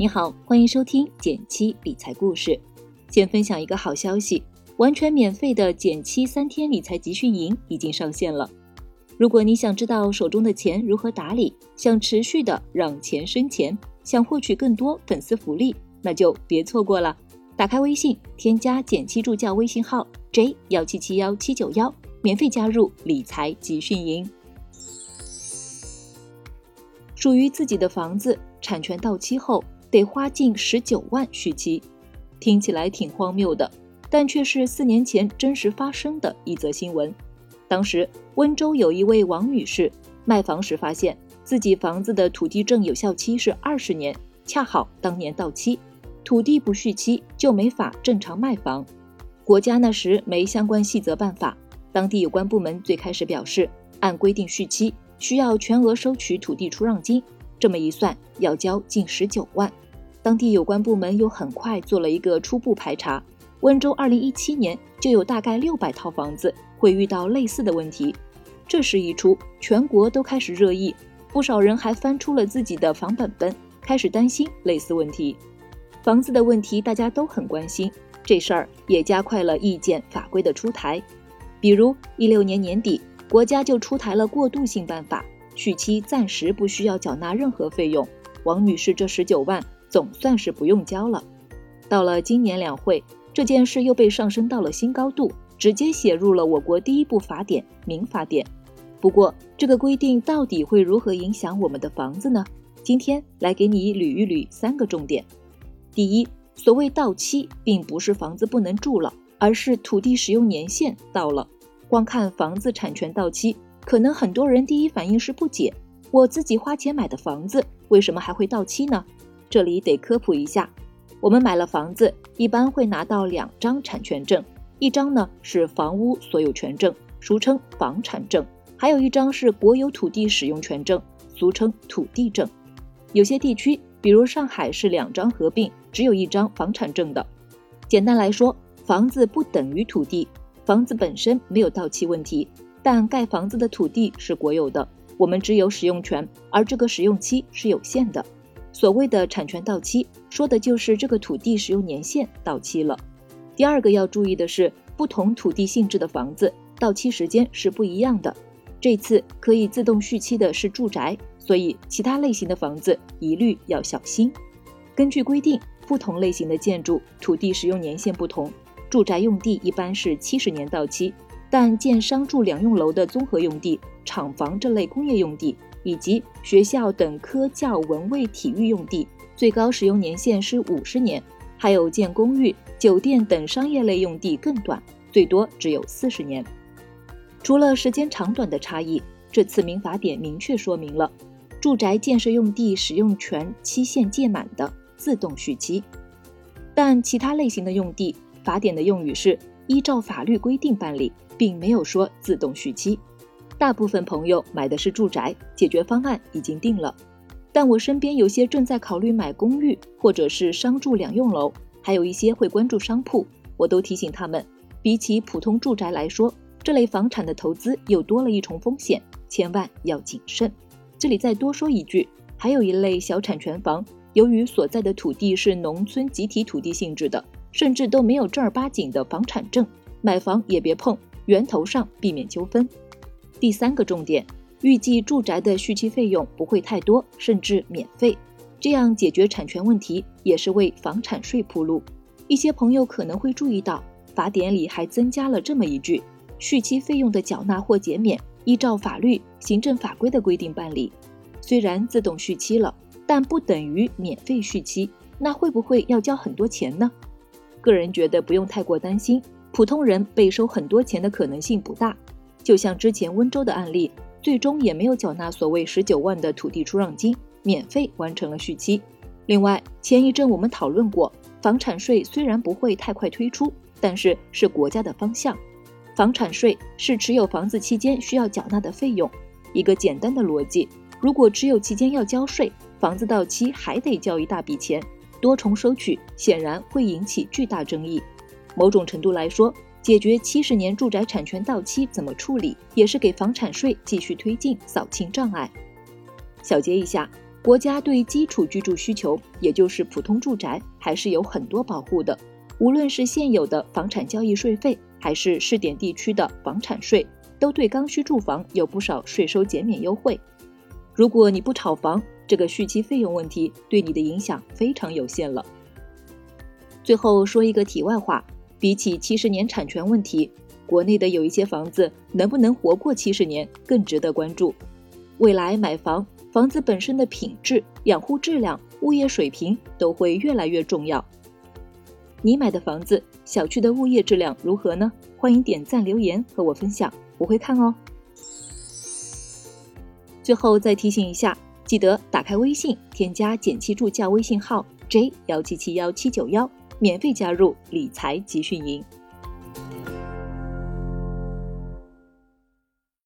你好，欢迎收听减七理财故事。先分享一个好消息，完全免费的减七三天理财集训营已经上线了。如果你想知道手中的钱如何打理，想持续的让钱生钱，想获取更多粉丝福利，那就别错过了。打开微信，添加减七助教微信号 j 幺七七幺七九幺，免费加入理财集训营。属于自己的房子产权到期后。得花近十九万续期，听起来挺荒谬的，但却是四年前真实发生的一则新闻。当时温州有一位王女士卖房时发现自己房子的土地证有效期是二十年，恰好当年到期，土地不续期就没法正常卖房。国家那时没相关细则办法，当地有关部门最开始表示，按规定续期需要全额收取土地出让金。这么一算，要交近十九万。当地有关部门又很快做了一个初步排查，温州二零一七年就有大概六百套房子会遇到类似的问题。这事一出，全国都开始热议，不少人还翻出了自己的房本本，开始担心类似问题。房子的问题大家都很关心，这事儿也加快了意见法规的出台。比如一六年年底，国家就出台了过渡性办法。续期暂时不需要缴纳任何费用，王女士这十九万总算是不用交了。到了今年两会，这件事又被上升到了新高度，直接写入了我国第一部法典《民法典》。不过，这个规定到底会如何影响我们的房子呢？今天来给你捋一捋三个重点。第一，所谓到期，并不是房子不能住了，而是土地使用年限到了。光看房子产权到期。可能很多人第一反应是不解，我自己花钱买的房子为什么还会到期呢？这里得科普一下，我们买了房子，一般会拿到两张产权证，一张呢是房屋所有权证，俗称房产证，还有一张是国有土地使用权证，俗称土地证。有些地区，比如上海是两张合并，只有一张房产证的。简单来说，房子不等于土地，房子本身没有到期问题。但盖房子的土地是国有的，我们只有使用权，而这个使用期是有限的。所谓的产权到期，说的就是这个土地使用年限到期了。第二个要注意的是，不同土地性质的房子到期时间是不一样的。这次可以自动续期的是住宅，所以其他类型的房子一律要小心。根据规定，不同类型的建筑土地使用年限不同，住宅用地一般是七十年到期。但建商住两用楼的综合用地、厂房这类工业用地，以及学校等科教文卫体育用地，最高使用年限是五十年；还有建公寓、酒店等商业类用地更短，最多只有四十年。除了时间长短的差异，这次民法典明确说明了，住宅建设用地使用权期限届满的自动续期，但其他类型的用地，法典的用语是依照法律规定办理。并没有说自动续期，大部分朋友买的是住宅，解决方案已经定了。但我身边有些正在考虑买公寓或者是商住两用楼，还有一些会关注商铺，我都提醒他们，比起普通住宅来说，这类房产的投资又多了一重风险，千万要谨慎。这里再多说一句，还有一类小产权房，由于所在的土地是农村集体土地性质的，甚至都没有正儿八经的房产证，买房也别碰。源头上避免纠纷。第三个重点，预计住宅的续期费用不会太多，甚至免费，这样解决产权问题也是为房产税铺路。一些朋友可能会注意到，法典里还增加了这么一句：续期费用的缴纳或减免，依照法律、行政法规的规定办理。虽然自动续期了，但不等于免费续期，那会不会要交很多钱呢？个人觉得不用太过担心。普通人被收很多钱的可能性不大，就像之前温州的案例，最终也没有缴纳所谓十九万的土地出让金，免费完成了续期。另外，前一阵我们讨论过，房产税虽然不会太快推出，但是是国家的方向。房产税是持有房子期间需要缴纳的费用。一个简单的逻辑，如果持有期间要交税，房子到期还得交一大笔钱，多重收取显然会引起巨大争议。某种程度来说，解决七十年住宅产权到期怎么处理，也是给房产税继续推进扫清障碍。小结一下，国家对基础居住需求，也就是普通住宅，还是有很多保护的。无论是现有的房产交易税费，还是试点地区的房产税，都对刚需住房有不少税收减免优惠。如果你不炒房，这个续期费用问题对你的影响非常有限了。最后说一个题外话，比起七十年产权问题，国内的有一些房子能不能活过七十年更值得关注。未来买房，房子本身的品质、养护质量、物业水平都会越来越重要。你买的房子，小区的物业质量如何呢？欢迎点赞留言和我分享，我会看哦。最后再提醒一下，记得打开微信，添加简七助教微信号 j 幺七七幺七九幺，免费加入理财集训营。